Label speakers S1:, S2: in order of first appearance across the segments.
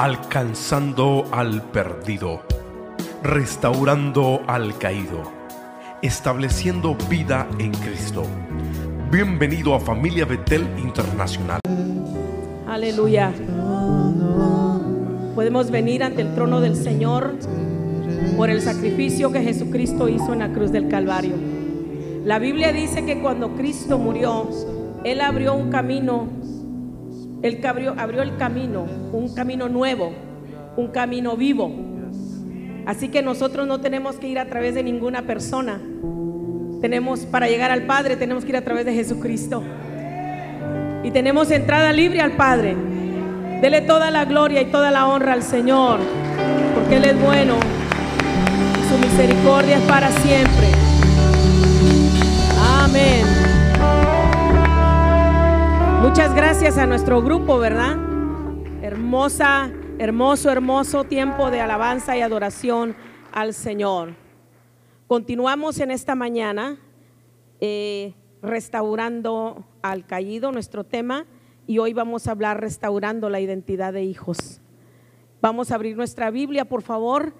S1: alcanzando al perdido, restaurando al caído, estableciendo vida en Cristo. Bienvenido a Familia Betel Internacional.
S2: Aleluya. Podemos venir ante el trono del Señor por el sacrificio que Jesucristo hizo en la cruz del Calvario. La Biblia dice que cuando Cristo murió, Él abrió un camino él abrió, abrió el camino, un camino nuevo, un camino vivo. Así que nosotros no tenemos que ir a través de ninguna persona. Tenemos para llegar al Padre, tenemos que ir a través de Jesucristo. Y tenemos entrada libre al Padre. Dele toda la gloria y toda la honra al Señor, porque Él es bueno su misericordia es para siempre. Amén. Muchas gracias a nuestro grupo, ¿verdad? Hermosa, hermoso, hermoso tiempo de alabanza y adoración al Señor. Continuamos en esta mañana eh, restaurando al caído, nuestro tema, y hoy vamos a hablar restaurando la identidad de hijos. Vamos a abrir nuestra Biblia, por favor,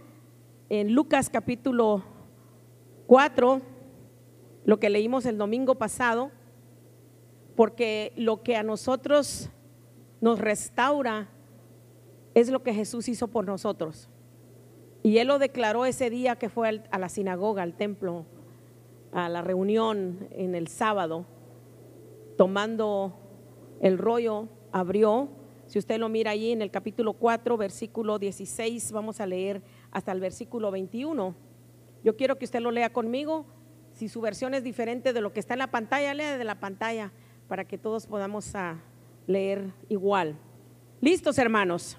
S2: en Lucas capítulo 4, lo que leímos el domingo pasado porque lo que a nosotros nos restaura es lo que Jesús hizo por nosotros. Y Él lo declaró ese día que fue a la sinagoga, al templo, a la reunión en el sábado, tomando el rollo, abrió. Si usted lo mira allí en el capítulo 4, versículo 16, vamos a leer hasta el versículo 21. Yo quiero que usted lo lea conmigo. Si su versión es diferente de lo que está en la pantalla, lea de la pantalla para que todos podamos ah, leer igual. ¿Listos, hermanos?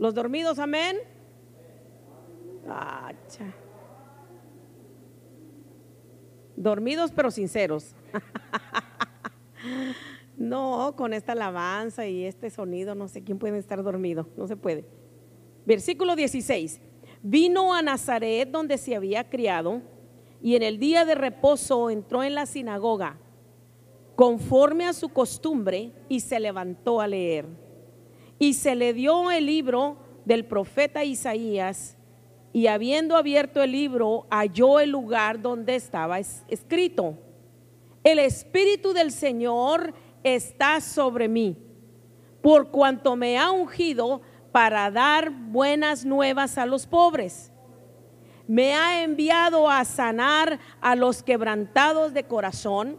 S2: ¿Los dormidos, amén? Dormidos pero sinceros. no, con esta alabanza y este sonido, no sé quién puede estar dormido, no se puede. Versículo 16. Vino a Nazaret donde se había criado y en el día de reposo entró en la sinagoga conforme a su costumbre y se levantó a leer. Y se le dio el libro del profeta Isaías y habiendo abierto el libro halló el lugar donde estaba escrito. El Espíritu del Señor está sobre mí, por cuanto me ha ungido para dar buenas nuevas a los pobres. Me ha enviado a sanar a los quebrantados de corazón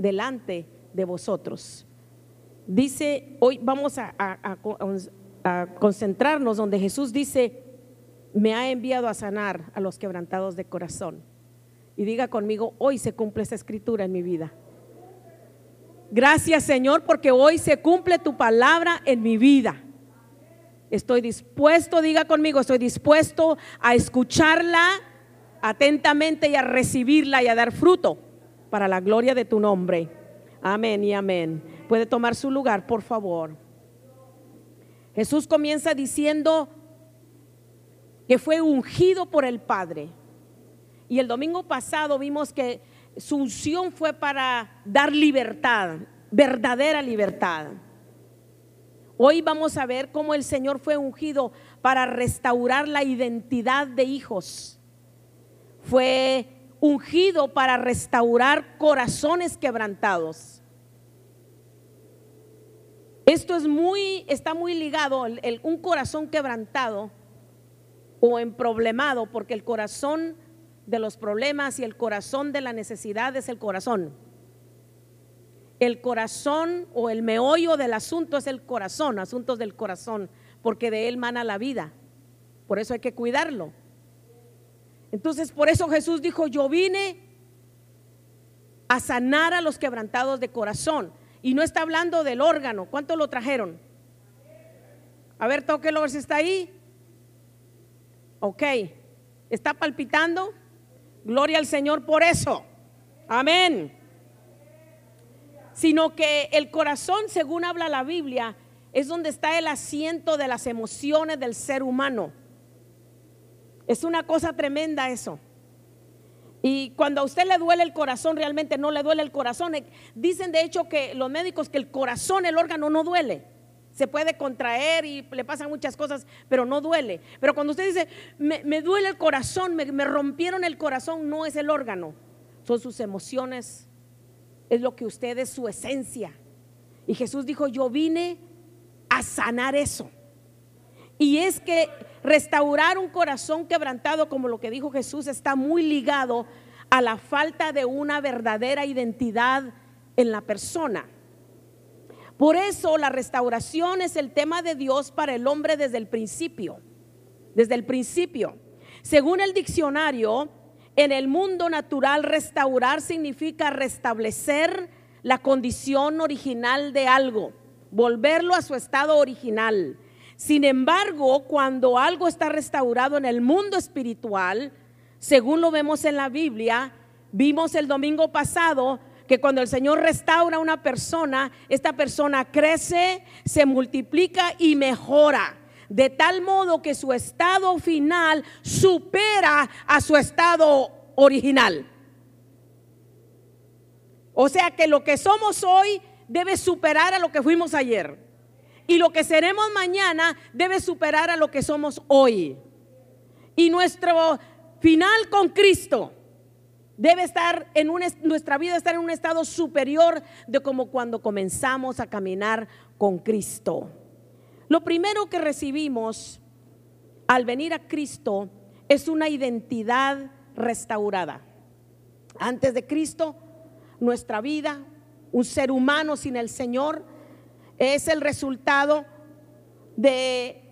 S2: delante de vosotros. Dice, hoy vamos a, concentrarnos donde Jesús dice, me ha enviado a sanar a los quebrantados de corazón. Y diga conmigo, hoy se cumple esa escritura en mi vida. Gracias Señor, porque hoy se cumple tu palabra en mi vida. Estoy dispuesto, diga conmigo, estoy dispuesto a escucharla atentamente y a recibirla y a dar fruto para la gloria de tu nombre. Amén y amén. Puede tomar su lugar, por favor. Jesús comienza diciendo que fue ungido por el Padre. Y el domingo pasado vimos que su unción fue para dar libertad, verdadera libertad. Hoy vamos a ver cómo el Señor fue ungido para restaurar la identidad de hijos. Fue ungido para restaurar corazones quebrantados. Esto es muy, está muy ligado, el, un corazón quebrantado o emproblemado, porque el corazón de los problemas y el corazón de la necesidad es el corazón. El corazón o el meollo del asunto es el corazón, asuntos del corazón, porque de él mana la vida. Por eso hay que cuidarlo. Entonces, por eso Jesús dijo, yo vine a sanar a los quebrantados de corazón. Y no está hablando del órgano. ¿Cuántos lo trajeron? A ver, tóquelo, a ver si está ahí. Ok. ¿Está palpitando? Gloria al Señor por eso. Amén. Sino que el corazón, según habla la Biblia, es donde está el asiento de las emociones del ser humano. Es una cosa tremenda eso. Y cuando a usted le duele el corazón, realmente no le duele el corazón. Dicen de hecho que los médicos que el corazón, el órgano no duele. Se puede contraer y le pasan muchas cosas, pero no duele. Pero cuando usted dice, me, duele el corazón, me, me rompieron el corazón, no es el órgano, son sus emociones, es lo que usted es, su esencia. Y Jesús dijo, yo vine a sanar eso. Y es que restaurar un corazón quebrantado, como lo que dijo Jesús, está muy ligado a la falta de una verdadera identidad en la persona. Por eso la restauración es el tema de Dios para el hombre desde el principio. Desde el principio. Según el diccionario, en el mundo natural restaurar significa restablecer la condición original de algo, volverlo a su estado original. Sin embargo, cuando algo está restaurado en el mundo espiritual, según lo vemos en la Biblia, vimos el domingo pasado que cuando el Señor restaura a una persona, esta persona crece, se multiplica y mejora. De tal modo que su estado final supera a su estado original. O sea que lo que somos hoy debe superar a lo que fuimos ayer. Y lo que seremos mañana debe superar a lo que somos hoy. Y nuestro final con Cristo debe estar en nuestra vida estar en un estado superior de como cuando comenzamos a caminar con Cristo. Lo primero que recibimos al venir a Cristo es una identidad restaurada. Antes de Cristo, nuestra vida, un ser humano sin el Señor, es el resultado de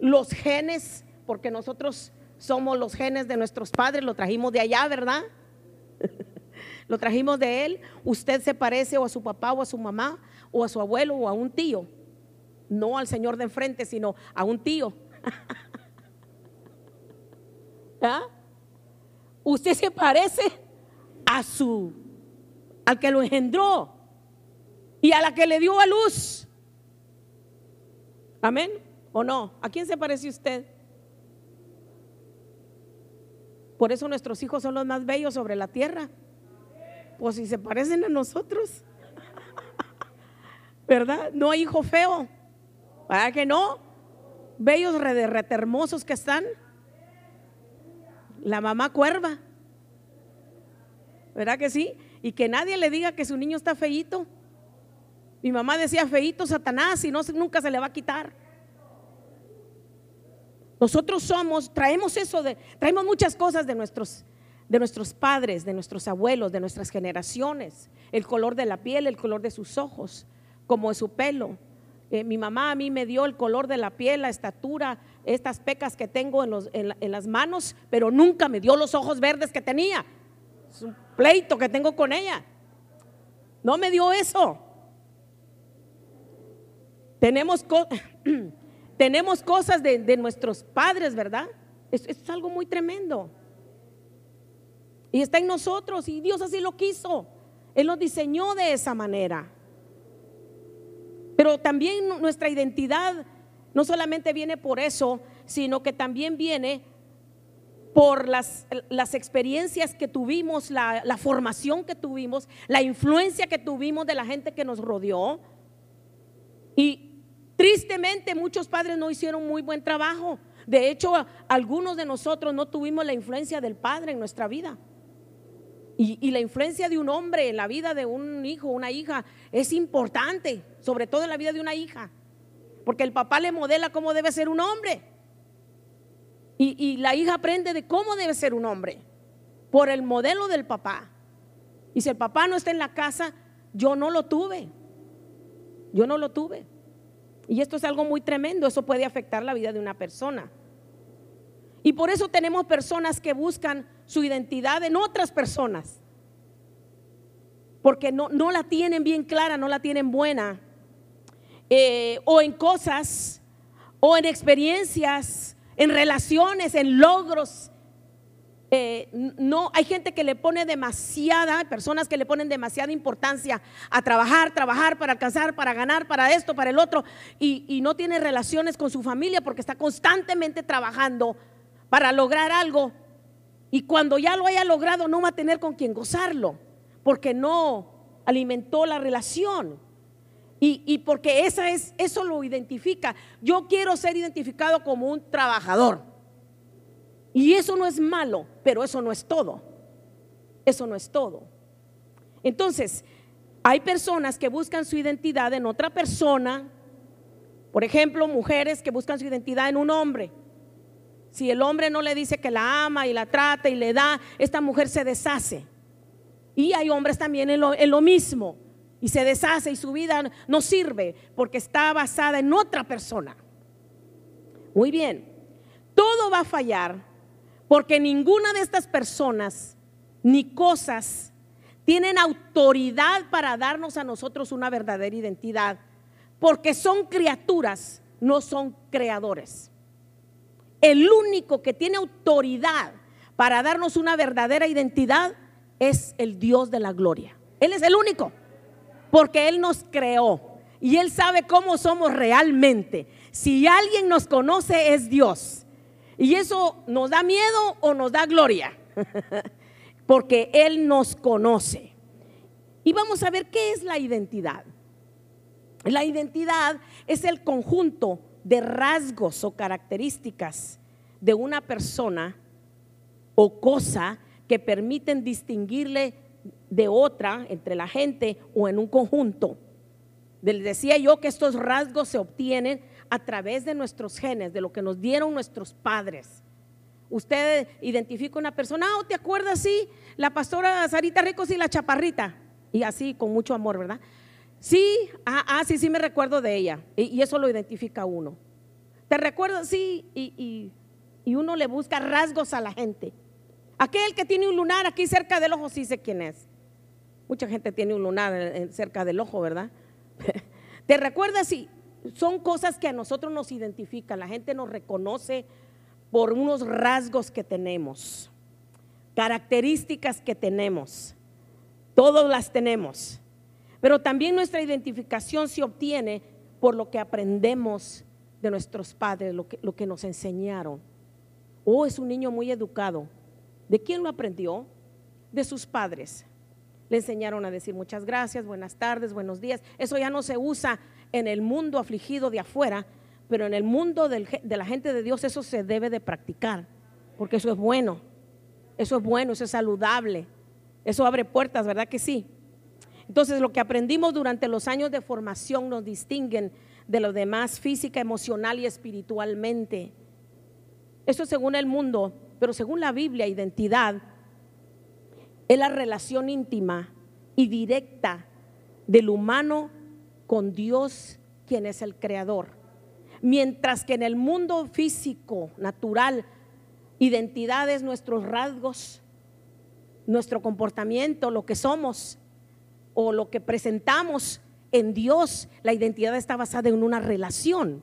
S2: los genes, porque nosotros somos los genes de nuestros padres, lo trajimos de allá, ¿verdad? lo trajimos de él. Usted se parece o a su papá o a su mamá o a su abuelo o a un tío. No al señor de enfrente, sino a un tío. ¿Ah? Usted se parece a su, al que lo engendró y a la que le dio a luz. Amén. ¿O no? ¿A quién se parece usted? Por eso nuestros hijos son los más bellos sobre la tierra. Pues si se parecen a nosotros. ¿Verdad? No hay hijo feo. ¿Verdad que no? Bellos hermosos que están. La mamá cuerva. ¿Verdad que sí? Y que nadie le diga que su niño está feíto. Mi mamá decía feíto Satanás y no, nunca se le va a quitar. Nosotros somos, traemos eso de, traemos muchas cosas de nuestros, de nuestros padres, de nuestros abuelos, de nuestras generaciones. El color de la piel, el color de sus ojos, como de su pelo. Eh, mi mamá a mí me dio el color de la piel, la estatura, estas pecas que tengo en, los, en las manos, pero nunca me dio los ojos verdes que tenía. Es un pleito que tengo con ella. No me dio eso. Tenemos Tenemos cosas de, nuestros padres, ¿verdad? Es, es algo muy tremendo. Y está en nosotros y Dios así lo quiso. Él nos diseñó de esa manera. Pero también nuestra identidad no solamente viene por eso, sino que también viene por las, las experiencias que tuvimos, la, la, formación que tuvimos, la influencia que tuvimos de la gente que nos rodeó. Y Tristemente muchos padres no hicieron muy buen trabajo. De hecho, algunos de nosotros no tuvimos la influencia del padre en nuestra vida. Y, la influencia de un hombre en la vida de un hijo, una hija, es importante, sobre todo en la vida de una hija. Porque el papá le modela cómo debe ser un hombre. Y, y la hija aprende de cómo debe ser un hombre, por el modelo del papá. Y si el papá no está en la casa, yo no lo tuve. Yo no lo tuve. Y esto es algo muy tremendo, eso puede afectar la vida de una persona. Y por eso tenemos personas que buscan su identidad en otras personas, porque no, no la tienen bien clara, no la tienen buena, eh, o en cosas o en experiencias, en relaciones, en logros. Eh, no, hay gente que le pone demasiada, personas que le ponen demasiada importancia a trabajar, trabajar para alcanzar, para ganar, para esto, para el otro, y, y no tiene relaciones con su familia porque está constantemente trabajando para lograr algo. Y cuando ya lo haya logrado, no va a tener con quien gozarlo, porque no alimentó la relación. Y, porque esa es, eso lo identifica. Yo quiero ser identificado como un trabajador. Y eso no es malo, pero eso no es todo. Eso no es todo. Entonces, hay personas que buscan su identidad en otra persona. Por ejemplo, mujeres que buscan su identidad en un hombre. Si el hombre no le dice que la ama y la trata y le da, esta mujer se deshace. Y hay hombres también en lo, mismo y se deshace y su vida no sirve porque está basada en otra persona. Muy bien, todo va a fallar porque ninguna de estas personas ni cosas tienen autoridad para darnos a nosotros una verdadera identidad, porque son criaturas, no son creadores. El único que tiene autoridad para darnos una verdadera identidad es el Dios de la gloria. Él es el único porque Él nos creó y Él sabe cómo somos realmente. Si alguien nos conoce es Dios. Y eso nos da miedo o nos da gloria, porque Él nos conoce. Y vamos a ver qué es la identidad. La identidad es el conjunto de rasgos o características de una persona o cosa que permiten distinguirle de otra entre la gente o en un conjunto. Les decía yo que estos rasgos se obtienen a través de nuestros genes, de lo que nos dieron nuestros padres. Usted identifica una persona, oh, ¿te acuerdas? Sí, la pastora Sarita Ricos y la chaparrita. Y así, con mucho amor, ¿verdad? Sí, ah, ah sí, sí me recuerdo de ella. Y, eso lo identifica uno. ¿Te recuerdo? Sí, y, y uno le busca rasgos a la gente. Aquel que tiene un lunar aquí cerca del ojo, sí sé quién es. Mucha gente tiene un lunar cerca del ojo, ¿verdad? ¿Te recuerdas? Sí, son cosas que a nosotros nos identifican. La gente nos reconoce por unos rasgos que tenemos, características que tenemos. Todos las tenemos. Pero también nuestra identificación se obtiene por lo que aprendemos de nuestros padres, lo que, nos enseñaron. Oh, es un niño muy educado. ¿De quién lo aprendió? De sus padres. Le enseñaron a decir muchas gracias, buenas tardes, buenos días. Eso ya no se usa en el mundo afligido de afuera, pero en el mundo de la gente de Dios eso se debe de practicar, porque eso es bueno, eso es bueno, eso es saludable, eso abre puertas, ¿verdad que sí? Entonces lo que aprendimos durante los años de formación nos distinguen de los demás física, emocional y espiritualmente. Eso según el mundo, pero según la Biblia, identidad es la relación íntima y directa del humano con Dios, quien es el creador. Mientras que en el mundo físico, natural, identidad es nuestros rasgos, nuestro comportamiento, lo que somos o lo que presentamos en Dios, la identidad está basada en una relación,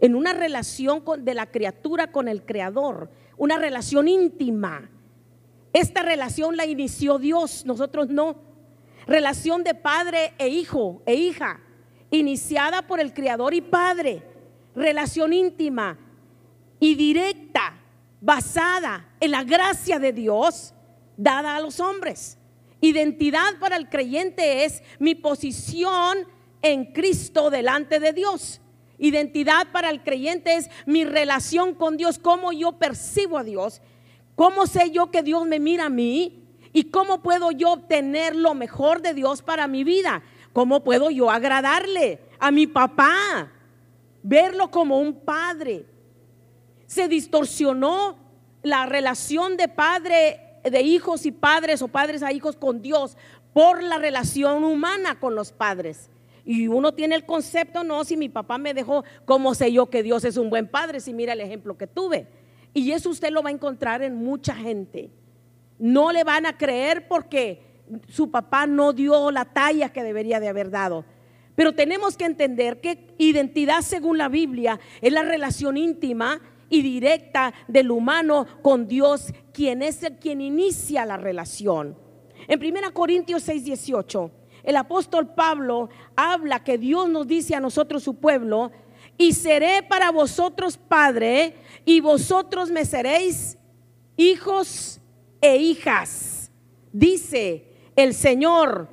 S2: en una relación de la criatura con el creador, una relación íntima esta relación la inició Dios, nosotros no. Relación de padre e hijo e hija, iniciada por el Creador y Padre. Relación íntima y directa, basada en la gracia de Dios dada a los hombres. Identidad para el creyente es mi posición en Cristo delante de Dios. Identidad para el creyente es mi relación con Dios, cómo yo percibo a Dios ¿Cómo sé yo que Dios me mira a mí? ¿Y cómo puedo yo obtener lo mejor de Dios para mi vida? ¿Cómo puedo yo agradarle a mi papá? Verlo como un padre. Se distorsionó la relación de padre, de hijos y padres o padres a hijos con Dios por la relación humana con los padres. Y uno tiene el concepto, no, si mi papá me dejó, ¿cómo sé yo que Dios es un buen padre? Si mira el ejemplo que tuve. Y eso usted lo va a encontrar en mucha gente. No le van a creer porque su papá no dio la talla que debería de haber dado. Pero tenemos que entender que identidad según la Biblia es la relación íntima y directa del humano con Dios, quien es el quien inicia la relación. En 1 Corintios 6, 18, el apóstol Pablo habla que Dios nos dice a nosotros, su pueblo, y seré para vosotros padre, y vosotros me seréis hijos e hijas. Dice el Señor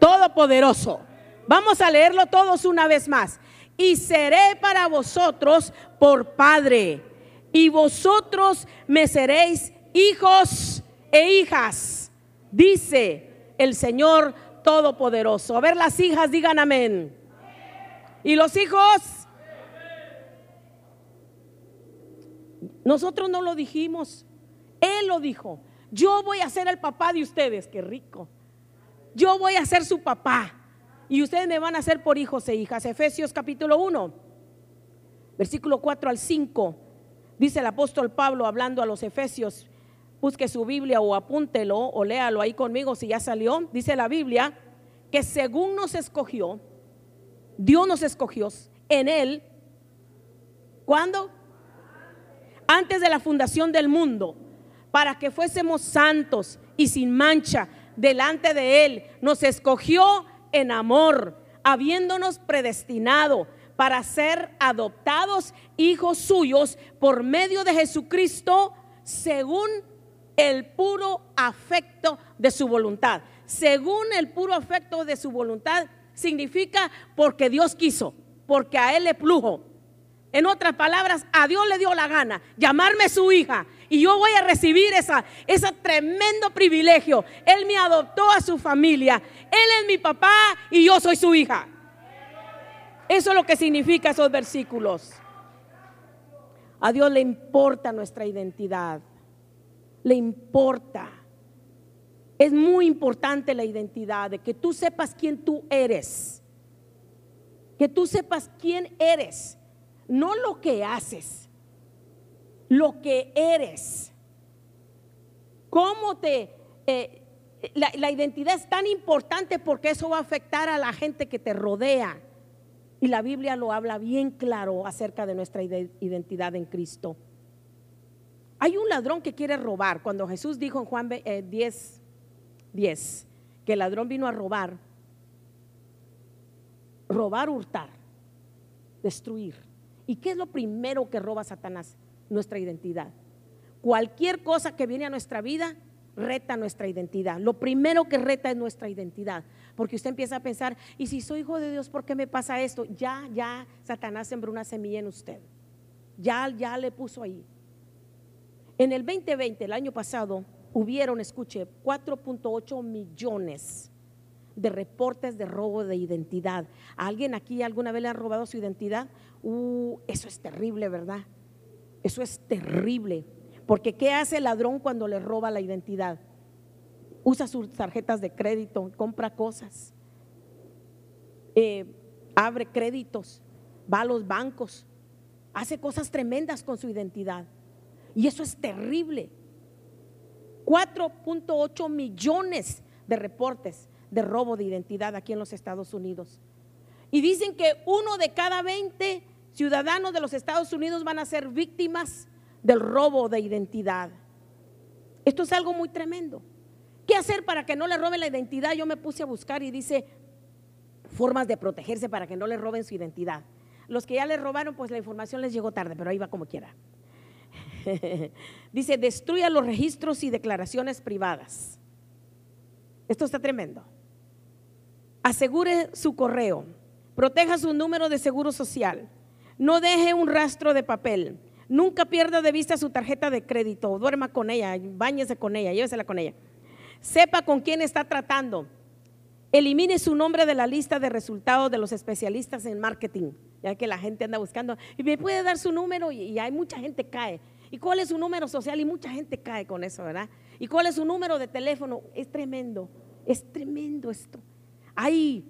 S2: Todopoderoso. Vamos a leerlo todos una vez más. Y seré para vosotros por padre, y vosotros me seréis hijos e hijas. Dice el Señor Todopoderoso. A ver las hijas, digan amén. ¿Y los hijos? Nosotros no lo dijimos. Él lo dijo. Yo voy a ser el papá de ustedes. Qué rico. Yo voy a ser su papá. Y ustedes me van a ser por hijos e hijas. Efesios capítulo 1, versículo 4 al 5. Dice el apóstol Pablo hablando a los Efesios. Busque su Biblia o apúntelo o léalo ahí conmigo si ya salió. Dice la Biblia que según nos escogió, Dios nos escogió en Él. ¿Cuándo? antes de la fundación del mundo, para que fuésemos santos y sin mancha delante de Él. Nos escogió en amor, habiéndonos predestinado para ser adoptados hijos suyos por medio de Jesucristo, según el puro afecto de su voluntad. Según el puro afecto de su voluntad significa porque Dios quiso, porque a Él le plujo en otras palabras, a Dios le dio la gana llamarme su hija y yo voy a recibir esa, ese tremendo privilegio. Él me adoptó a su familia. Él es mi papá y yo soy su hija. Eso es lo que significa esos versículos. A Dios le importa nuestra identidad. Le importa. Es muy importante la identidad, de que tú sepas quién tú eres. Que tú sepas quién eres no lo que haces, lo que eres. ¿Cómo te... Eh, la, la identidad es tan importante porque eso va a afectar a la gente que te rodea. Y la Biblia lo habla bien claro acerca de nuestra identidad en Cristo. Hay un ladrón que quiere robar. Cuando Jesús dijo en Juan 10, 10 eh, que el ladrón vino a robar, robar, hurtar, destruir. ¿Y qué es lo primero que roba Satanás? Nuestra identidad. Cualquier cosa que viene a nuestra vida reta nuestra identidad. Lo primero que reta es nuestra identidad. Porque usted empieza a pensar, ¿y si soy hijo de Dios, por qué me pasa esto? Ya, ya, Satanás sembró una semilla en usted. Ya, ya le puso ahí. En el 2020, el año pasado, hubieron, escuche, 4.8 millones de reportes de robo de identidad. alguien aquí alguna vez le ha robado su identidad? Uh, eso es terrible, ¿verdad? Eso es terrible. Porque ¿qué hace el ladrón cuando le roba la identidad? Usa sus tarjetas de crédito, compra cosas, eh, abre créditos, va a los bancos, hace cosas tremendas con su identidad. Y eso es terrible. 4.8 millones de reportes de robo de identidad aquí en los Estados Unidos. Y dicen que uno de cada 20 ciudadanos de los Estados Unidos van a ser víctimas del robo de identidad. Esto es algo muy tremendo. ¿Qué hacer para que no le roben la identidad? Yo me puse a buscar y dice formas de protegerse para que no le roben su identidad. Los que ya le robaron, pues la información les llegó tarde, pero ahí va como quiera. dice, destruya los registros y declaraciones privadas. Esto está tremendo asegure su correo, proteja su número de seguro social, no deje un rastro de papel, nunca pierda de vista su tarjeta de crédito, duerma con ella, bañese con ella, llévesela con ella. Sepa con quién está tratando. Elimine su nombre de la lista de resultados de los especialistas en marketing, ya que la gente anda buscando. Y me puede dar su número y, y hay mucha gente cae. ¿Y cuál es su número social? Y mucha gente cae con eso, ¿verdad? ¿Y cuál es su número de teléfono? Es tremendo, es tremendo esto. Hay,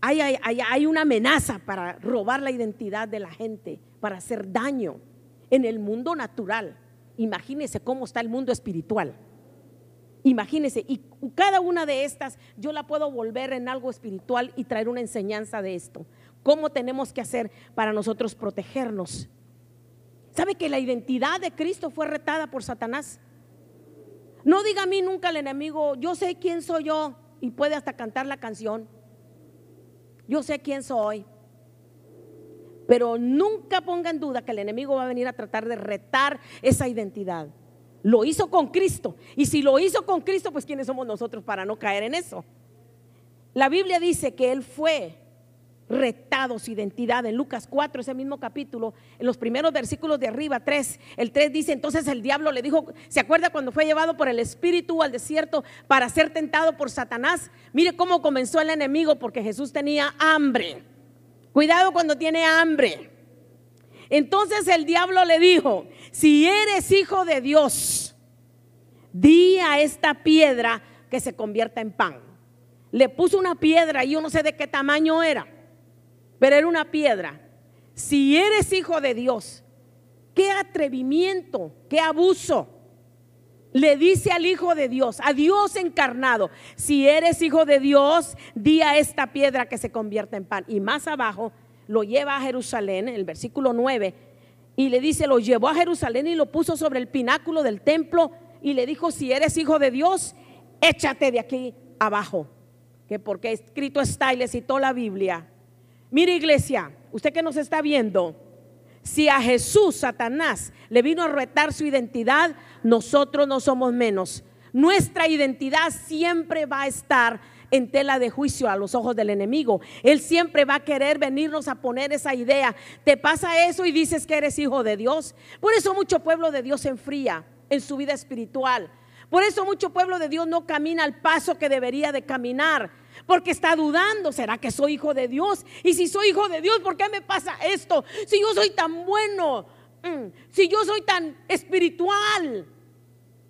S2: hay, una amenaza para robar la identidad de la gente, para hacer daño en el mundo natural. Imagínese cómo está el mundo espiritual. Imagínese, y cada una de estas yo la puedo volver en algo espiritual y traer una enseñanza de esto. ¿Cómo tenemos que hacer para nosotros protegernos? ¿Sabe que la identidad de Cristo fue retada por Satanás? No diga a mí nunca el enemigo, yo sé quién soy yo y puede hasta cantar la canción. Yo sé quién soy. Pero nunca ponga en duda que el enemigo va a venir a tratar de retar esa identidad. Lo hizo con Cristo. Y si lo hizo con Cristo, pues ¿quiénes somos nosotros para no caer en eso? La Biblia dice que Él fue retado su identidad en Lucas 4, ese mismo capítulo, en los primeros versículos de arriba, 3. El 3 dice, entonces el diablo le dijo, ¿se acuerda cuando fue llevado por el Espíritu al desierto para ser tentado por Satanás? Mire cómo comenzó el enemigo porque Jesús tenía hambre. Cuidado cuando tiene hambre. Entonces el diablo le dijo, si eres hijo de Dios, di a esta piedra que se convierta en pan. Le puso una piedra y yo no sé de qué tamaño era, pero era una piedra. Si eres hijo de Dios, qué atrevimiento, qué abuso. Le dice al Hijo de Dios, a Dios encarnado, si eres hijo de Dios, di a esta piedra que se convierta en pan. Y más abajo lo lleva a Jerusalén, en el versículo 9, y le dice, lo llevó a Jerusalén y lo puso sobre el pináculo del templo y le dijo, si eres hijo de Dios, échate de aquí abajo, que porque escrito está y le citó la Biblia. Mire iglesia, usted que nos está viendo, si a Jesús, Satanás, le vino a retar su identidad, nosotros no somos menos. Nuestra identidad siempre va a estar en tela de juicio a los ojos del enemigo. Él siempre va a querer venirnos a poner esa idea. Te pasa eso y dices que eres hijo de Dios. Por eso mucho pueblo de Dios se enfría en su vida espiritual. Por eso mucho pueblo de Dios no camina al paso que debería de caminar. Porque está dudando, ¿será que soy hijo de Dios? Y si soy hijo de Dios, ¿por qué me pasa esto? Si yo soy tan bueno, mm, si yo soy tan espiritual.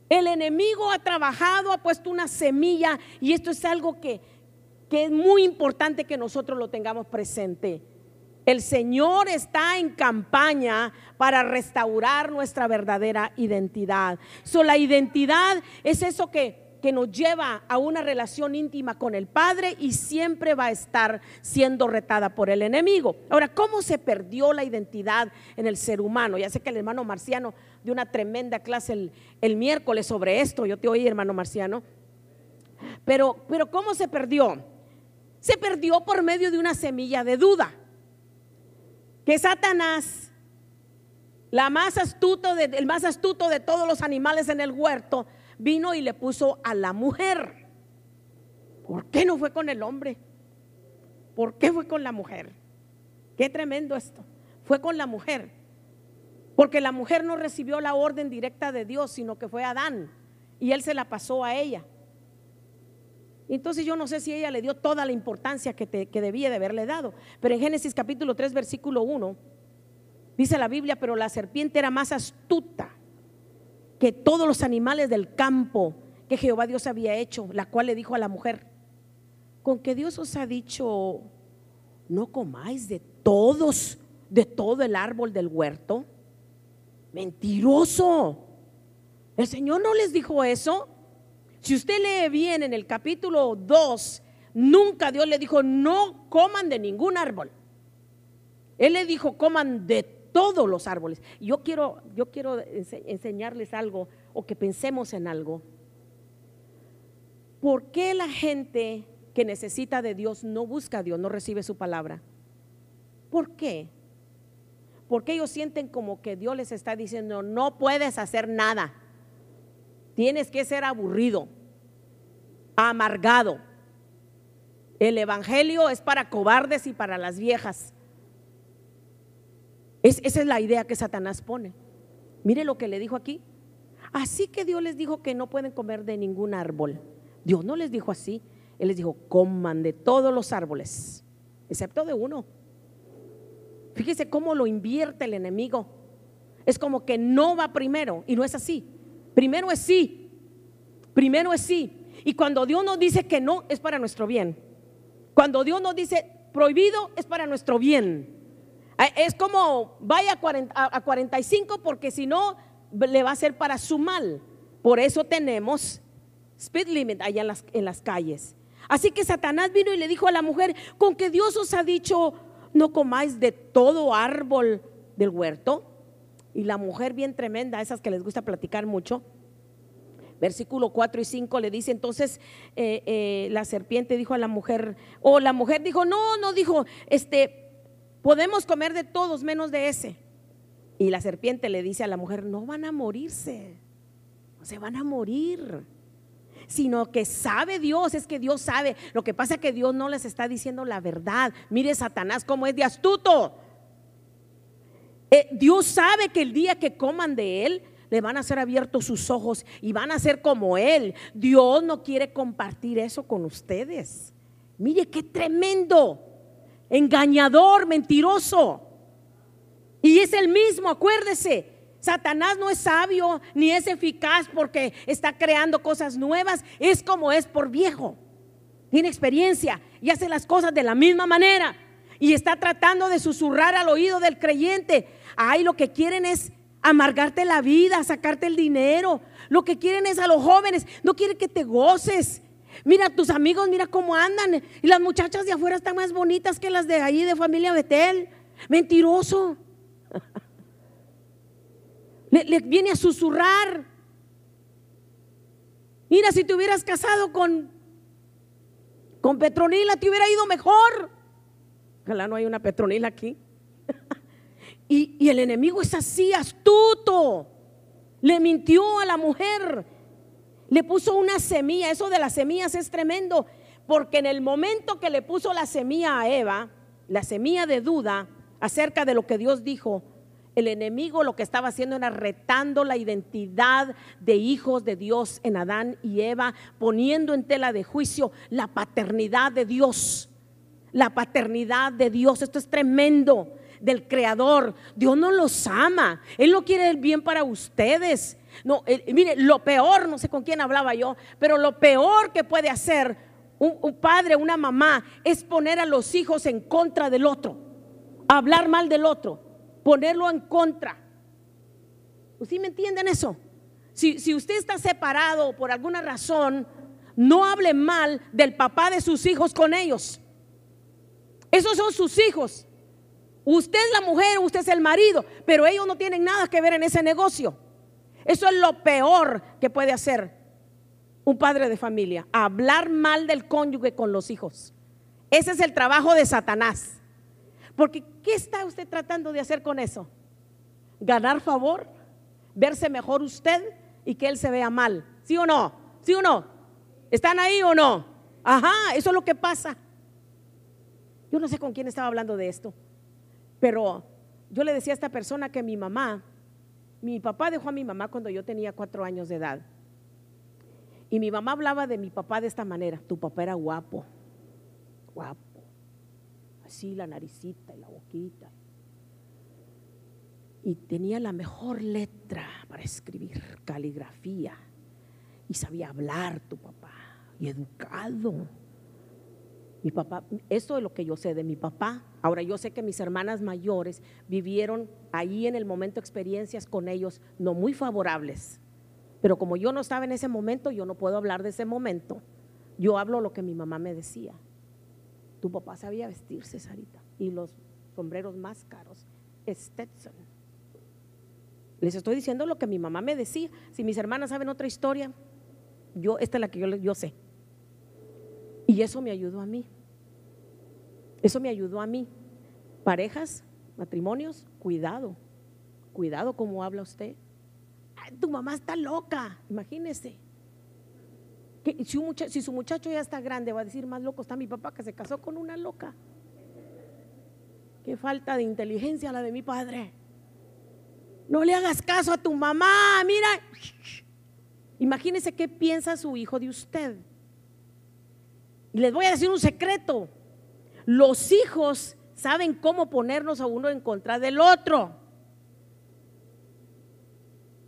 S2: El enemigo ha trabajado, ha puesto una semilla y esto es algo que, que es muy importante que nosotros lo tengamos presente. El Señor está en campaña para restaurar nuestra verdadera identidad. So, la identidad es eso que que nos lleva a una relación íntima con el Padre y siempre va a estar siendo retada por el enemigo. Ahora, ¿cómo se perdió la identidad en el ser humano? Ya sé que el hermano Marciano dio una tremenda clase el, miércoles sobre esto, yo te oí, hermano Marciano. Pero, pero ¿cómo se perdió? Se perdió por medio de una semilla de duda. Que Satanás, la más astuto el más astuto de todos los animales en el huerto, vino y le puso a la mujer. ¿Por qué no fue con el hombre? ¿Por qué fue con la mujer? Qué tremendo esto. Fue con la mujer. Porque la mujer no recibió la orden directa de Dios, sino que fue Adán. Y él se la pasó a ella. Entonces yo no sé si ella le dio toda la importancia que, que debía de haberle dado. Pero en Génesis capítulo 3, versículo 1, dice la Biblia, pero la serpiente era más astuta que todos los animales del campo que Jehová Dios había hecho, la cual le dijo a la mujer, con que Dios os ha dicho, no comáis de todos, de todo el árbol del huerto. Mentiroso. El Señor no les dijo eso. Si usted lee bien en el capítulo 2, nunca Dios le dijo, no coman de ningún árbol. Él le dijo, coman de todos los árboles. Yo quiero, yo quiero enseñarles algo o que pensemos en algo. ¿Por qué la gente que necesita de Dios no busca a Dios, no recibe su palabra? ¿Por qué? Porque ellos sienten como que Dios les está diciendo, no puedes hacer nada. Tienes que ser aburrido, amargado. El Evangelio es para cobardes y para las viejas esa es la idea que Satanás pone. Mire lo que le dijo aquí. Así que Dios les dijo que no pueden comer de ningún árbol. Dios no les dijo así. Él les dijo, coman de todos los árboles, excepto de uno. Fíjese cómo lo invierte el enemigo. Es como que no va primero y no es así. Primero es sí. Primero es sí. Y cuando Dios nos dice que no, es para nuestro bien. Cuando Dios nos dice prohibido, es para nuestro bien. Ah, es como vaya a, 45 porque si no le va a ser para su mal. Por eso tenemos speed limit allá en las, en las calles. Así que Satanás vino y le dijo a la mujer, con que Dios os ha dicho, no comáis de todo árbol del huerto. Y la mujer bien tremenda, esas que les gusta platicar mucho, versículo 4 y 5 le dice, entonces eh, eh, la serpiente dijo a la mujer, o la mujer dijo, no, no, dijo, este, podemos comer de todos menos de ese. Y la serpiente le dice a la mujer, no van a morirse, no se van a morir, sino que sabe Dios, es que Dios sabe. Lo que pasa es que Dios no les está diciendo la verdad. Mire Satanás cómo es de astuto. Eh, Dios sabe que el día que coman de él, le van a ser abiertos sus ojos y van a ser como Él. Dios no quiere compartir eso con ustedes. Mire qué tremendo, engañador, mentiroso. Y es el mismo, acuérdese. Satanás no es sabio ni es eficaz porque está creando cosas nuevas. Es como es por viejo. Tiene experiencia y hace las cosas de la misma manera. Y está tratando de susurrar al oído del creyente. Ay, lo que quieren es amargarte la vida, sacarte el dinero. Lo que quieren es a los jóvenes, no quieren que te goces. Mira tus amigos, mira cómo andan. Y las muchachas de afuera están más bonitas que las de ahí de familia Betel. Mentiroso. Le, viene a susurrar. Mira, si te hubieras casado con, con Petronila, te hubiera ido mejor. Ojalá no hay una Petronila aquí. Y, el enemigo es así, astuto. Le mintió a la mujer. Le puso una semilla. Eso de las semillas es tremendo. Porque en el momento que le puso la semilla a Eva, la semilla de duda acerca de lo que Dios dijo, el enemigo lo que estaba haciendo era retando la identidad de hijos de Dios en Adán y Eva, poniendo en tela de juicio la paternidad de Dios. La paternidad de Dios. Esto es tremendo del Creador. Dios no los ama. Él no quiere el bien para ustedes. No, mire, lo peor, no sé con quién hablaba yo, pero lo peor que puede hacer un, un padre, una mamá, es poner a los hijos en contra del otro, hablar mal del otro, ponerlo en contra. ¿Usted me entienden eso? Si, si usted está separado por alguna razón, no hable mal del papá de sus hijos con ellos. Esos son sus hijos. Usted es la mujer, usted es el marido, pero ellos no tienen nada que ver en ese negocio. Eso es lo peor que puede hacer un padre de familia, hablar mal del cónyuge con los hijos. Ese es el trabajo de Satanás. Porque ¿qué está usted tratando de hacer con eso? Ganar favor, verse mejor usted y que él se vea mal. ¿Sí o no? ¿Sí o no? ¿Están ahí o no? Ajá, eso es lo que pasa. Yo no sé con quién estaba hablando de esto. Pero yo le decía a esta persona que mi mamá, mi papá dejó a mi mamá cuando yo tenía cuatro años de edad. Y mi mamá hablaba de mi papá de esta manera. Tu papá era guapo, guapo. Así la naricita y la boquita. Y tenía la mejor letra para escribir, caligrafía. Y sabía hablar tu papá. Y educado. Mi papá, eso es lo que yo sé de mi papá. Ahora yo sé que mis hermanas mayores vivieron ahí en el momento experiencias con ellos no muy favorables. Pero como yo no estaba en ese momento, yo no puedo hablar de ese momento. Yo hablo lo que mi mamá me decía. Tu papá sabía vestirse, Sarita, y los sombreros más caros, Stetson. Les estoy diciendo lo que mi mamá me decía. Si mis hermanas saben otra historia, yo esta es la que yo, yo sé. Y eso me ayudó a mí. Eso me ayudó a mí. Parejas, matrimonios, cuidado. Cuidado cómo habla usted. tu mamá está loca, imagínese. Que si, si su muchacho ya está grande, va a decir más loco está mi papá que se casó con una loca. Qué falta de inteligencia la de mi padre. No le hagas caso a tu mamá, mira. Imagínese qué piensa su hijo de usted. Y les voy a decir un secreto. Los hijos saben cómo ponernos a uno en contra del otro.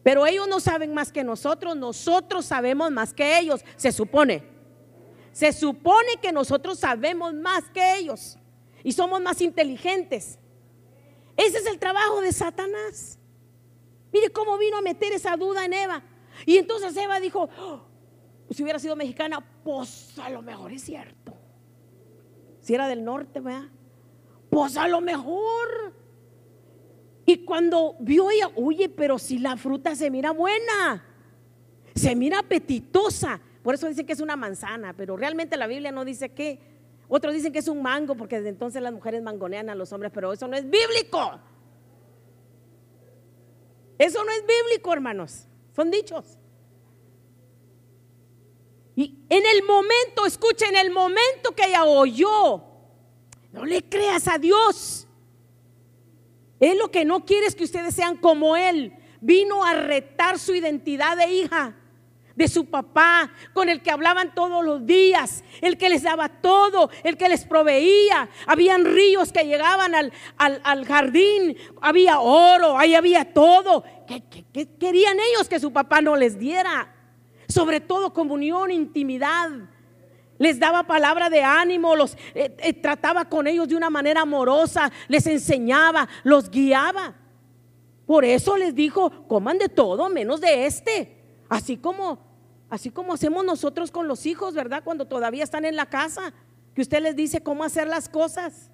S2: Pero ellos no saben más que nosotros, nosotros sabemos más que ellos, se supone. Se supone que nosotros sabemos más que ellos y somos más inteligentes. Ese es el trabajo de Satanás. Mire cómo vino a meter esa duda en Eva. Y entonces Eva dijo, si hubiera sido mexicana, pues a lo mejor es cierto. Si era del norte, ¿verdad? Pues a lo mejor. Y cuando vio ella, oye, pero si la fruta se mira buena, se mira apetitosa. Por eso dicen que es una manzana, pero realmente la Biblia no dice qué. Otros dicen que es un mango, porque desde entonces las mujeres mangonean a los hombres, pero eso no es bíblico. Eso no es bíblico, hermanos. Son dichos. Y en el momento, escucha, en el momento que ella oyó, no le creas a Dios. Él lo que no quiere es que ustedes sean como Él. Vino a retar su identidad de hija de su papá, con el que hablaban todos los días, el que les daba todo, el que les proveía. Habían ríos que llegaban al, al, jardín, había oro, ahí había todo. ¿Qué, querían ellos que su papá no les diera? Sobre todo comunión, intimidad. Les daba palabra de ánimo, los eh, eh, trataba con ellos de una manera amorosa, les enseñaba, los guiaba. Por eso les dijo, coman de todo menos de este. Así como Así como hacemos nosotros con los hijos, ¿verdad? Cuando todavía están en la casa, que usted les dice cómo hacer las cosas.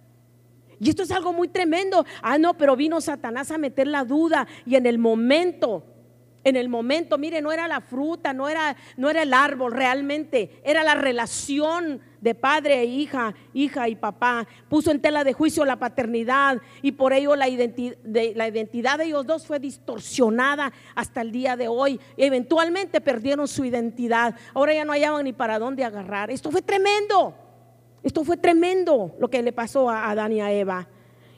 S2: Y esto es algo muy tremendo. Ah, no, pero vino Satanás a meter la duda y en el momento en el momento, mire, no era la fruta, no era, no era el árbol realmente, era la relación de padre e hija, hija y papá. Puso en tela de juicio la paternidad y por ello la, de, la identidad de ellos dos fue distorsionada hasta el día de hoy. Eventualmente perdieron su identidad. Ahora ya no hallaban ni para dónde agarrar. Esto fue tremendo. Esto fue tremendo lo que le pasó a Adán y a Eva.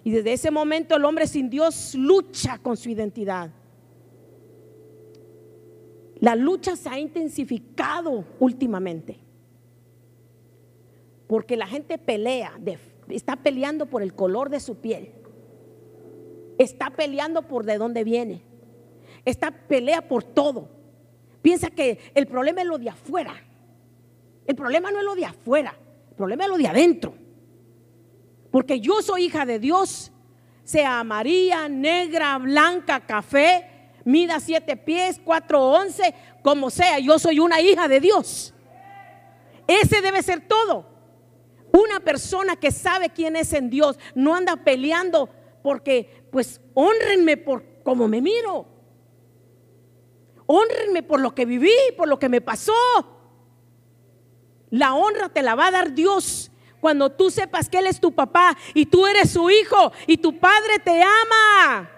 S2: Y desde ese momento el hombre sin Dios lucha con su identidad. La lucha se ha intensificado últimamente. Porque la gente pelea, está peleando por el color de su piel. Está peleando por de dónde viene. Está pelea por todo. Piensa que el problema es lo de afuera. El problema no es lo de afuera. El problema es lo de adentro. Porque yo soy hija de Dios, sea amarilla, negra, blanca, café, mida siete pies, cuatro once, como sea, yo soy una hija de Dios. Ese debe ser todo. Una persona que sabe quién es en Dios no anda peleando porque, pues, honrenme por cómo me miro. Honrenme por lo que viví, por lo que me pasó. La honra te la va a dar Dios cuando tú sepas que Él es tu papá y tú eres su hijo y tu padre te ama.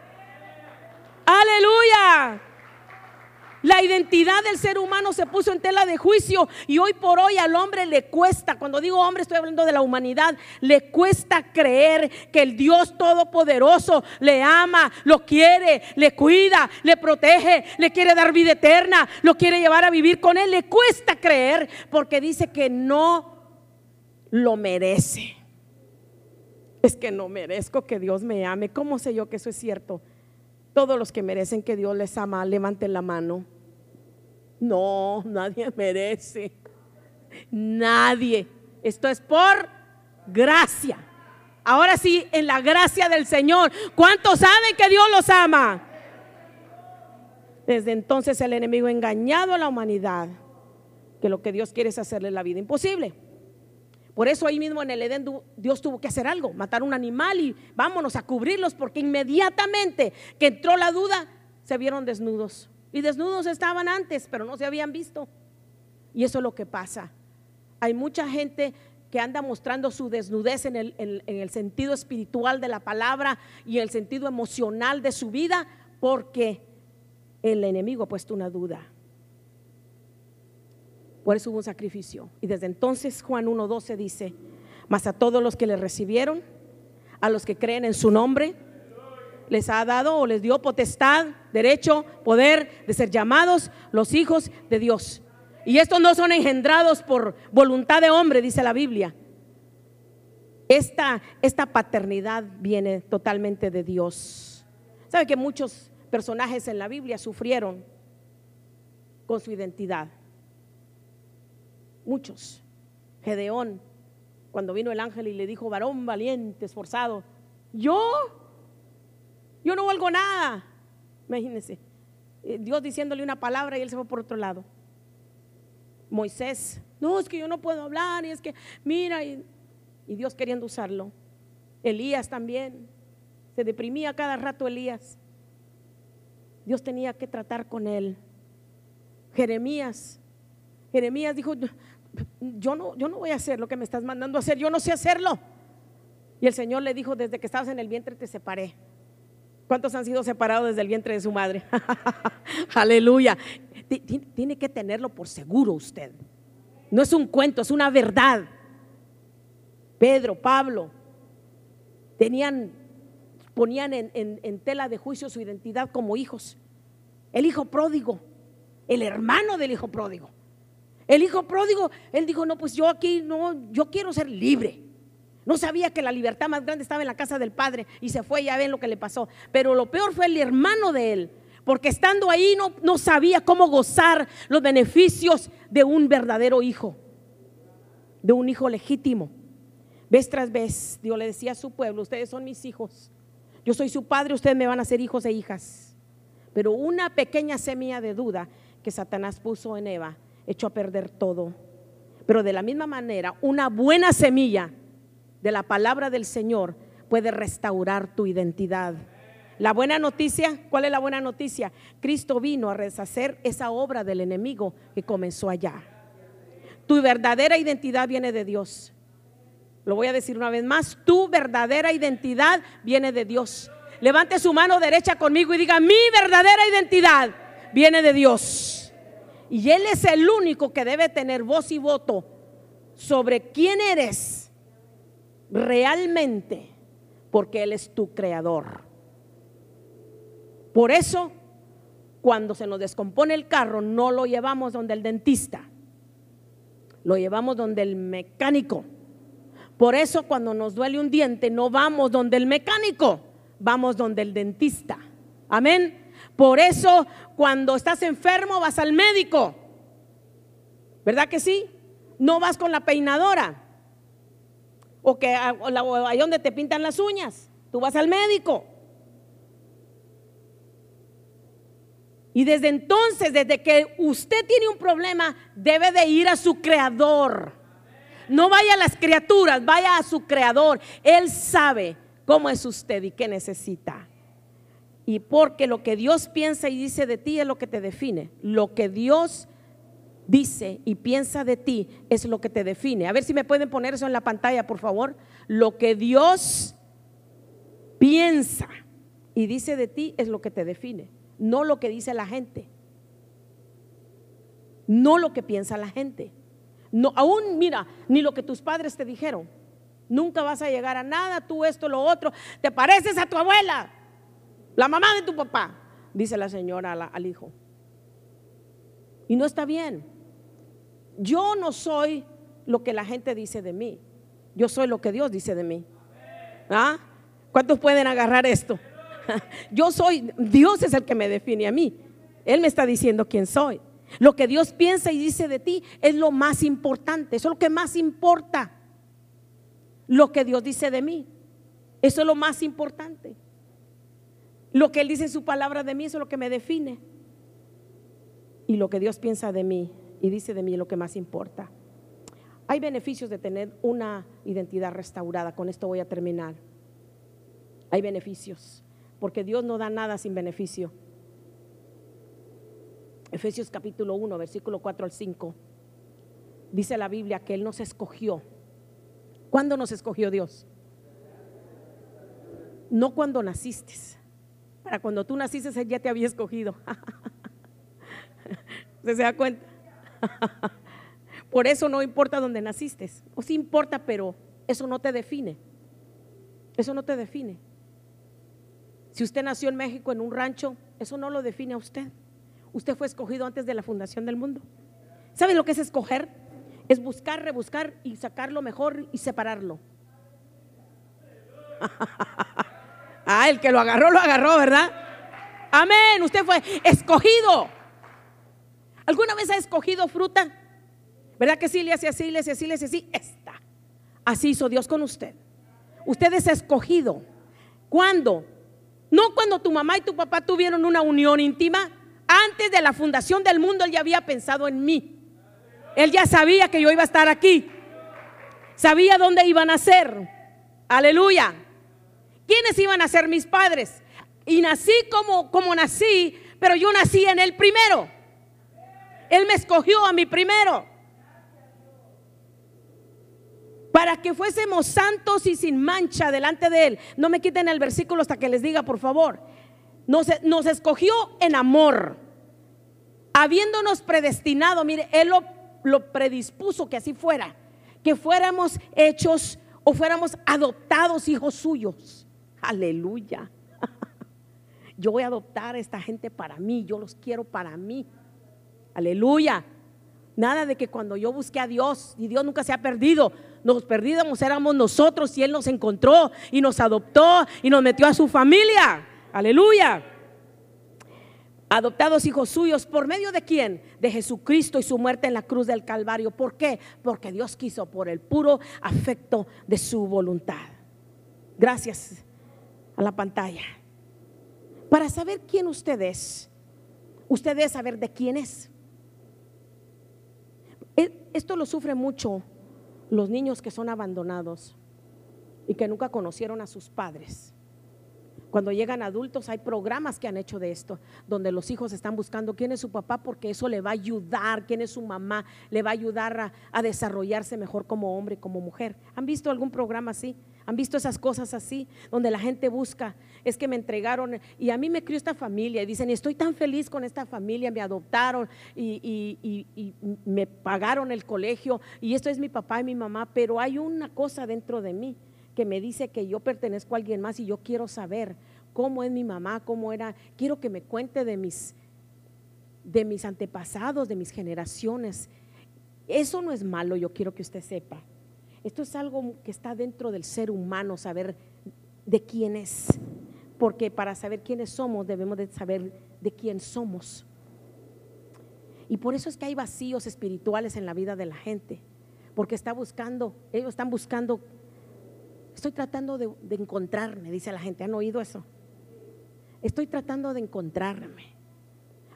S2: Aleluya. La identidad del ser humano se puso en tela de juicio y hoy por hoy al hombre le cuesta, cuando digo hombre estoy hablando de la humanidad, le cuesta creer que el Dios Todopoderoso le ama, lo quiere, le cuida, le protege, le quiere dar vida eterna, lo quiere llevar a vivir con él. Le cuesta creer porque dice que no lo merece. Es que no merezco que Dios me ame. ¿Cómo sé yo que eso es cierto? Todos los que merecen que Dios les ama, levanten la mano. No, nadie merece. Nadie. Esto es por gracia. Ahora sí, en la gracia del Señor. ¿Cuántos saben que Dios los ama? Desde entonces el enemigo ha engañado a la humanidad que lo que Dios quiere es hacerle la vida imposible. Por eso ahí mismo en el Edén Dios tuvo que hacer algo, matar un animal y vámonos a cubrirlos, porque inmediatamente que entró la duda, se vieron desnudos. Y desnudos estaban antes, pero no se habían visto. Y eso es lo que pasa. Hay mucha gente que anda mostrando su desnudez en el, en el sentido espiritual de la palabra y en el sentido emocional de su vida, porque el enemigo ha puesto una duda. Por eso hubo un sacrificio. Y desde entonces Juan 1.12 dice, mas a todos los que le recibieron, a los que creen en su nombre, les ha dado o les dio potestad, derecho, poder de ser llamados los hijos de Dios. Y estos no son engendrados por voluntad de hombre, dice la Biblia. Esta, esta paternidad viene totalmente de Dios. ¿Sabe que muchos personajes en la Biblia sufrieron con su identidad? Muchos. Gedeón, cuando vino el ángel y le dijo, varón valiente, esforzado, yo, yo no valgo nada. Imagínense, eh, Dios diciéndole una palabra y él se fue por otro lado. Moisés, no, es que yo no puedo hablar, y es que, mira, y, y Dios queriendo usarlo. Elías también, se deprimía cada rato Elías. Dios tenía que tratar con él. Jeremías, Jeremías dijo, yo no, yo no voy a hacer lo que me estás mandando a hacer, yo no sé hacerlo. Y el Señor le dijo, desde que estabas en el vientre te separé. ¿Cuántos han sido separados desde el vientre de su madre? Aleluya. Tiene que tenerlo por seguro usted. No es un cuento, es una verdad. Pedro, Pablo, tenían, ponían en, en tela de juicio su identidad como hijos. El hijo pródigo, el hermano del hijo pródigo. El hijo pródigo, él dijo, no, pues yo aquí no, yo quiero ser libre. No sabía que la libertad más grande estaba en la casa del padre y se fue, ya ven lo que le pasó. Pero lo peor fue el hermano de él, porque estando ahí no, no sabía cómo gozar los beneficios de un verdadero hijo, de un hijo legítimo. Vez tras vez, Dios le decía a su pueblo, ustedes son mis hijos, yo soy su padre, ustedes me van a ser hijos e hijas. Pero una pequeña semilla de duda que Satanás puso en Eva echó a perder todo. Pero de la misma manera, una buena semilla de la palabra del Señor puede restaurar tu identidad. La buena noticia, ¿cuál es la buena noticia? Cristo vino a deshacer esa obra del enemigo que comenzó allá. Tu verdadera identidad viene de Dios. Lo voy a decir una vez más, tu verdadera identidad viene de Dios. Levante su mano derecha conmigo y diga, mi verdadera identidad viene de Dios. Y Él es el único que debe tener voz y voto sobre quién eres realmente, porque Él es tu creador. Por eso, cuando se nos descompone el carro, no lo llevamos donde el dentista, lo llevamos donde el mecánico. Por eso, cuando nos duele un diente, no vamos donde el mecánico, vamos donde el dentista. Amén. Por eso, cuando estás enfermo, vas al médico. ¿Verdad que sí? No vas con la peinadora. O que ahí donde te pintan las uñas. Tú vas al médico. Y desde entonces, desde que usted tiene un problema, debe de ir a su creador. No vaya a las criaturas, vaya a su creador. Él sabe cómo es usted y qué necesita. Y porque lo que Dios piensa y dice de ti es lo que te define. Lo que Dios dice y piensa de ti es lo que te define. A ver si me pueden poner eso en la pantalla, por favor. Lo que Dios piensa y dice de ti es lo que te define, no lo que dice la gente. No lo que piensa la gente. No, aún mira, ni lo que tus padres te dijeron. Nunca vas a llegar a nada, tú esto, lo otro. Te pareces a tu abuela, la mamá de tu papá, dice la señora al hijo. Y no está bien. Yo no soy lo que la gente dice de mí. Yo soy lo que Dios dice de mí. ¿Ah? ¿Cuántos pueden agarrar esto? Yo soy, Dios es el que me define a mí. Él me está diciendo quién soy. Lo que Dios piensa y dice de ti es lo más importante. Eso es lo que más importa. Lo que Dios dice de mí. Eso es lo más importante. Lo que Él dice en su palabra de mí, es lo que me define. Y lo que Dios piensa de mí y dice de mí lo que más importa. Hay beneficios de tener una identidad restaurada. Con esto voy a terminar. Hay beneficios, porque Dios no da nada sin beneficio. Efesios capítulo 1, versículo 4 al 5. Dice la Biblia que Él nos escogió. ¿Cuándo nos escogió Dios? No cuando naciste. Para cuando tú naciste, Él ya te había escogido. ¿Se da cuenta? Por eso no importa dónde naciste. O sí importa, pero eso no te define. Eso no te define. Si usted nació en México en un rancho, eso no lo define a usted. Usted fue escogido antes de la fundación del mundo. ¿Sabe lo que es escoger? Es buscar, rebuscar y sacar lo mejor y separarlo. ah, el que lo agarró, lo agarró, ¿verdad? Amén, usted fue escogido. ¿Alguna vez ha escogido fruta? ¿Verdad que sí le hace así, le hace así, le hace así? Esta. Así hizo Dios con usted. Usted es escogido. ¿Cuándo? No cuando tu mamá y tu papá tuvieron una unión íntima. Antes de la fundación del mundo, Él ya había pensado en mí. Él ya sabía que yo iba a estar aquí. Sabía dónde iban a ser. Aleluya. ¿Quiénes iban a ser mis padres? Y nací como, como nací, pero yo nací en Él primero. Él me escogió a mí primero. Para que fuésemos santos y sin mancha delante de Él. No me quiten el versículo hasta que les diga, por favor. Nos, nos escogió en amor. Habiéndonos predestinado, mire, Él lo, lo predispuso que así fuera. Que fuéramos hechos o fuéramos adoptados hijos suyos. Aleluya. Yo voy a adoptar a esta gente para mí. Yo los quiero para mí. Aleluya. Nada de que cuando yo busqué a Dios y Dios nunca se ha perdido, nos perdíamos éramos nosotros y Él nos encontró y nos adoptó y nos metió a su familia. Aleluya. Adoptados hijos suyos, ¿por medio de quién? De Jesucristo y su muerte en la cruz del Calvario. ¿Por qué? Porque Dios quiso por el puro afecto de su voluntad. Gracias a la pantalla. Para saber quién usted es, usted debe saber de quién es. E, esto lo sufre mucho los niños que son abandonados y que nunca conocieron a sus padres. Cuando llegan adultos hay programas que han hecho de esto, donde los hijos están buscando quién es su papá porque eso le va a ayudar, quién es su mamá, le va a ayudar a, desarrollarse mejor como hombre, como mujer. ¿Han visto algún programa así? ¿Han visto esas cosas así? Donde la gente busca, es que me entregaron y a mí me crió esta familia y dicen, estoy tan feliz con esta familia, me adoptaron y, me pagaron el colegio y esto es mi papá y mi mamá, pero hay una cosa dentro de mí que me dice que yo pertenezco a alguien más y yo quiero saber cómo es mi mamá, cómo era, quiero que me cuente de mis antepasados, de mis generaciones. Eso no es malo, yo quiero que usted sepa. Esto es algo que está dentro del ser humano, saber de quién es. Porque para saber quiénes somos debemos de saber de quién somos. Y por eso es que hay vacíos espirituales en la vida de la gente. Porque está buscando, ellos están buscando Estoy tratando de, encontrarme, dice la gente. ¿Han oído eso? Estoy tratando de encontrarme.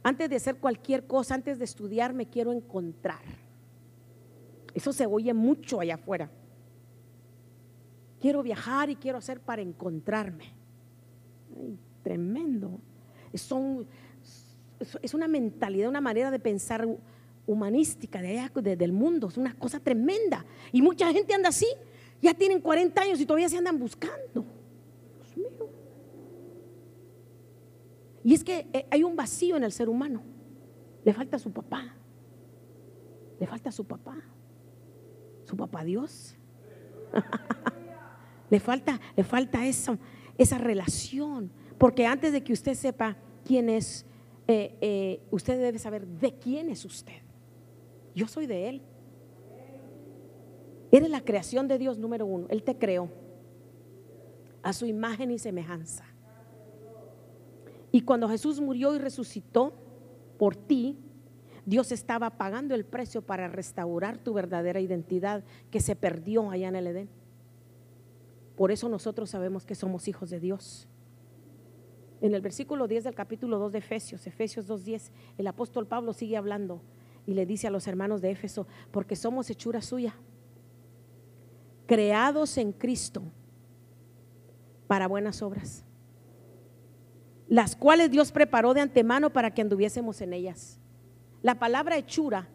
S2: Antes de hacer cualquier cosa, antes de estudiar, me quiero encontrar. Eso se oye mucho allá afuera. Quiero viajar y quiero hacer para encontrarme. tremendo. Son, es una mentalidad, una manera de pensar humanística de del mundo. Es una cosa tremenda. Y mucha gente anda así. Ya tienen 40 años y todavía se andan buscando. Dios mío. Y es que eh, hay un vacío en el ser humano. Le falta su papá. Le falta su papá. Su papá Dios. le falta, le falta esa, esa relación. Porque antes de que usted sepa quién es, eh, eh, usted debe saber de quién es usted. Yo soy de Él. Eres la creación de Dios número uno. Él te creó a su imagen y semejanza. Y cuando Jesús murió y resucitó por ti, Dios estaba pagando el precio para restaurar tu verdadera identidad que se perdió allá en el Edén. Por eso nosotros sabemos que somos hijos de Dios. En el versículo 10 del capítulo 2 de Efesios, Efesios 2.10, el apóstol Pablo sigue hablando y le dice a los hermanos de Éfeso, porque somos hechura suya creados en Cristo para buenas obras, las cuales Dios preparó de antemano para que anduviésemos en ellas. La palabra hechura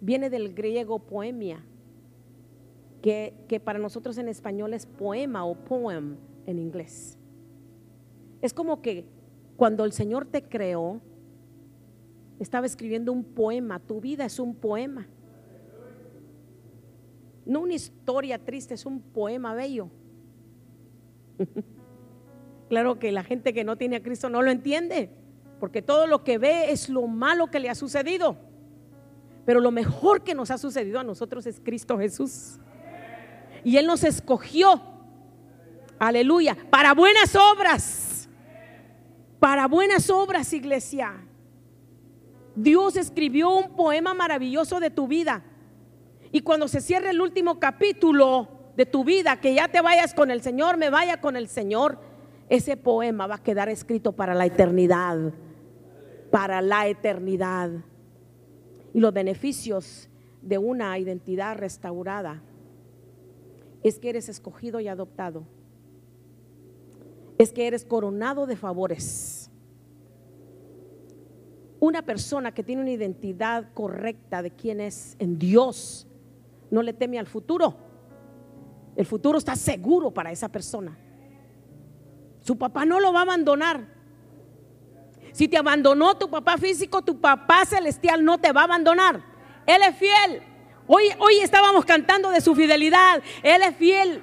S2: viene del griego poemia, que, para nosotros en español es poema o poem en inglés. Es como que cuando el Señor te creó, estaba escribiendo un poema, tu vida es un poema no una historia triste, es un poema bello. claro que la gente que no tiene a Cristo no lo entiende, porque todo lo que ve es lo malo que le ha sucedido. Pero lo mejor que nos ha sucedido a nosotros es Cristo Jesús. Y Él nos escogió, aleluya, para buenas obras. Para buenas obras, iglesia. Dios escribió un poema maravilloso de tu vida. Y cuando se cierre el último capítulo de tu vida, que ya te vayas con el Señor, me vaya con el Señor, ese poema va a quedar escrito para la eternidad. Para la eternidad. y los beneficios de una identidad restaurada es que eres escogido y adoptado. Es que eres coronado de favores. Una persona que tiene una identidad correcta de quién es en Dios no le teme al futuro. El futuro está seguro para esa persona. Su papá no lo va a abandonar. Si te abandonó tu papá físico, tu papá celestial no te va a abandonar. Él es fiel. Hoy, hoy estábamos cantando de su fidelidad. Él es fiel.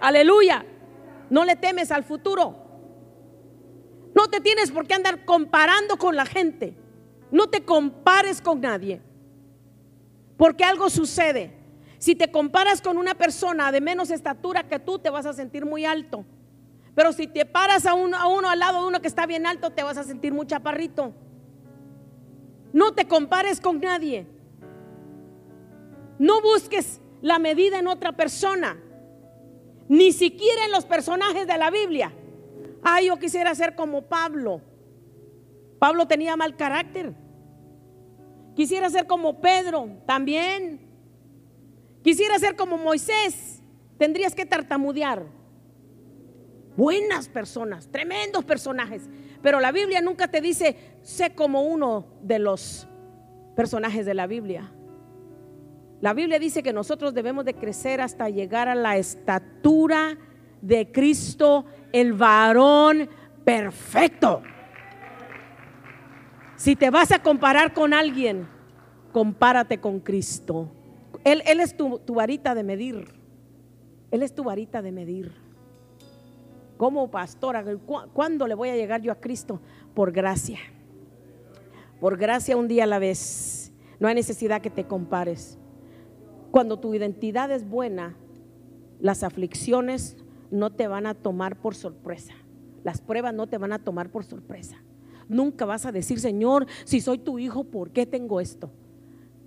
S2: Aleluya. No le temes al futuro. No te tienes por qué andar comparando con la gente. No te compares con nadie. Porque algo sucede. Si te comparas con una persona de menos estatura que tú, te vas a sentir muy alto. Pero si te paras a uno, a uno al lado de uno que está bien alto, te vas a sentir muy chaparrito. No te compares con nadie. No busques la medida en otra persona. Ni siquiera en los personajes de la Biblia. Ay, yo quisiera ser como Pablo. Pablo tenía mal carácter. Quisiera ser como Pedro, también. Quisiera ser como Moisés. Tendrías que tartamudear buenas personas, tremendos personajes. Pero la Biblia nunca te dice, sé como uno de los personajes de la Biblia. La Biblia dice que nosotros debemos de crecer hasta llegar a la estatura de Cristo, el varón perfecto. Si te vas a comparar con alguien, compárate con Cristo. Él, es tu varita de medir. Él es tu varita de medir como pastora, ¿cuándo le voy a llegar yo a Cristo? Por gracia. Por gracia un día a la vez. No hay necesidad que te compares. Cuando tu identidad es buena, las aflicciones no te van a tomar por sorpresa. Las pruebas no te van a tomar por sorpresa. Nunca vas a decir, Señor, si soy tu hijo, ¿por qué tengo esto?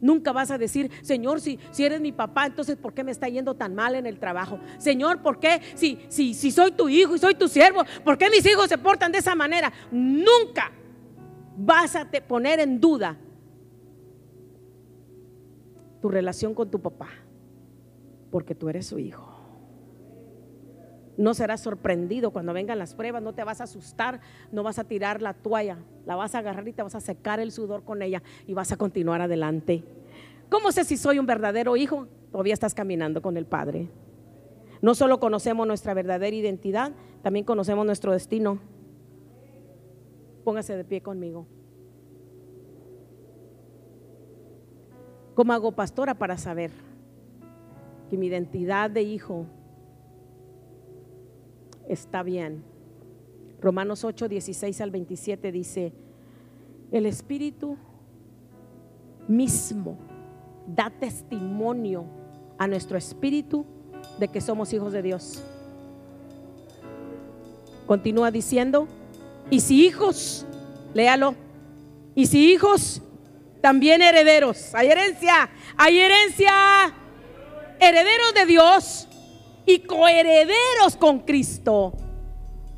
S2: Nunca vas a decir, Señor, si, si eres mi papá, entonces ¿por qué me está yendo tan mal en el trabajo? Señor, ¿por qué? Si, si, si soy tu hijo y soy tu siervo, ¿por qué mis hijos se portan de esa manera? Nunca vas a te poner en duda tu relación con tu papá, porque tú eres su hijo. No serás sorprendido cuando vengan las pruebas, no te vas a asustar, no vas a tirar la toalla, la vas a agarrar y te vas a secar el sudor con ella y vas a continuar adelante. ¿Cómo sé si soy un verdadero hijo? Todavía estás caminando con el Padre. No solo conocemos nuestra verdadera identidad, también conocemos nuestro destino. Póngase de pie conmigo. ¿Cómo hago pastora para saber que mi identidad de hijo está bien. Romanos 8, 16 al 27 dice, el Espíritu mismo da testimonio a nuestro espíritu de que somos hijos de Dios. Continúa diciendo, y si hijos, léalo, y si hijos, también herederos. Hay herencia, hay herencia, herederos de Dios y coherederos con Cristo,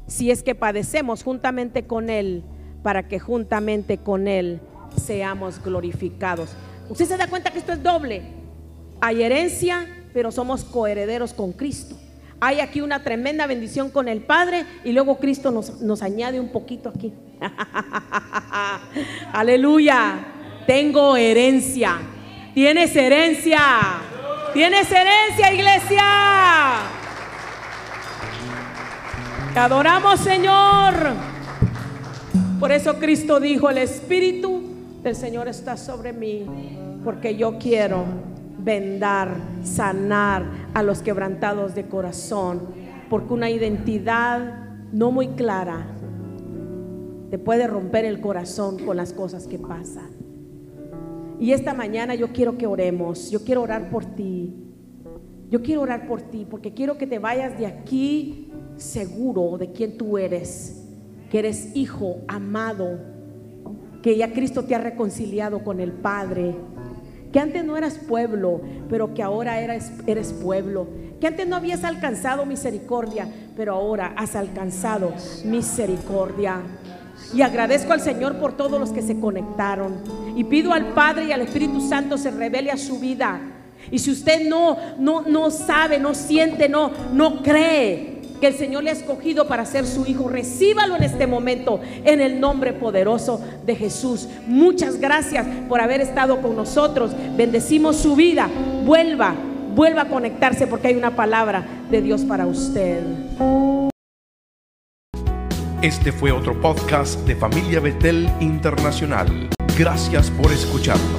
S2: si es que padecemos juntamente con Él, para que juntamente con Él seamos glorificados. Usted se da cuenta que esto es doble. Hay herencia, pero somos coherederos con Cristo. Hay aquí una tremenda bendición con el Padre y luego Cristo nos, nos añade un poquito aquí. Aleluya. Tengo herencia. Tienes herencia. Tienes herencia, iglesia. Te adoramos, Señor. Por eso Cristo dijo, el Espíritu del Señor está sobre mí, porque yo quiero vendar, sanar a los quebrantados de corazón, porque una identidad no muy clara te puede romper el corazón con las cosas que pasan. Y esta mañana yo quiero que oremos, yo quiero orar por ti. Yo quiero orar por ti porque quiero que te vayas de aquí seguro de quién tú eres, que eres hijo amado, que ya Cristo te ha reconciliado con el Padre, que antes no eras pueblo, pero que ahora eres, eres pueblo, que antes no habías alcanzado misericordia, pero ahora has alcanzado misericordia. Y agradezco al Señor por todos los que se conectaron. Y pido al Padre y al Espíritu Santo se revele a su vida. Y si usted no, no, no sabe, no siente, no, no cree que el Señor le ha escogido para ser su hijo, recíbalo en este momento en el nombre poderoso de Jesús. Muchas gracias por haber estado con nosotros. Bendecimos su vida. Vuelva, vuelva a conectarse porque hay una palabra de Dios para usted.
S1: Este fue otro podcast de Familia Betel Internacional. Gracias por escucharnos.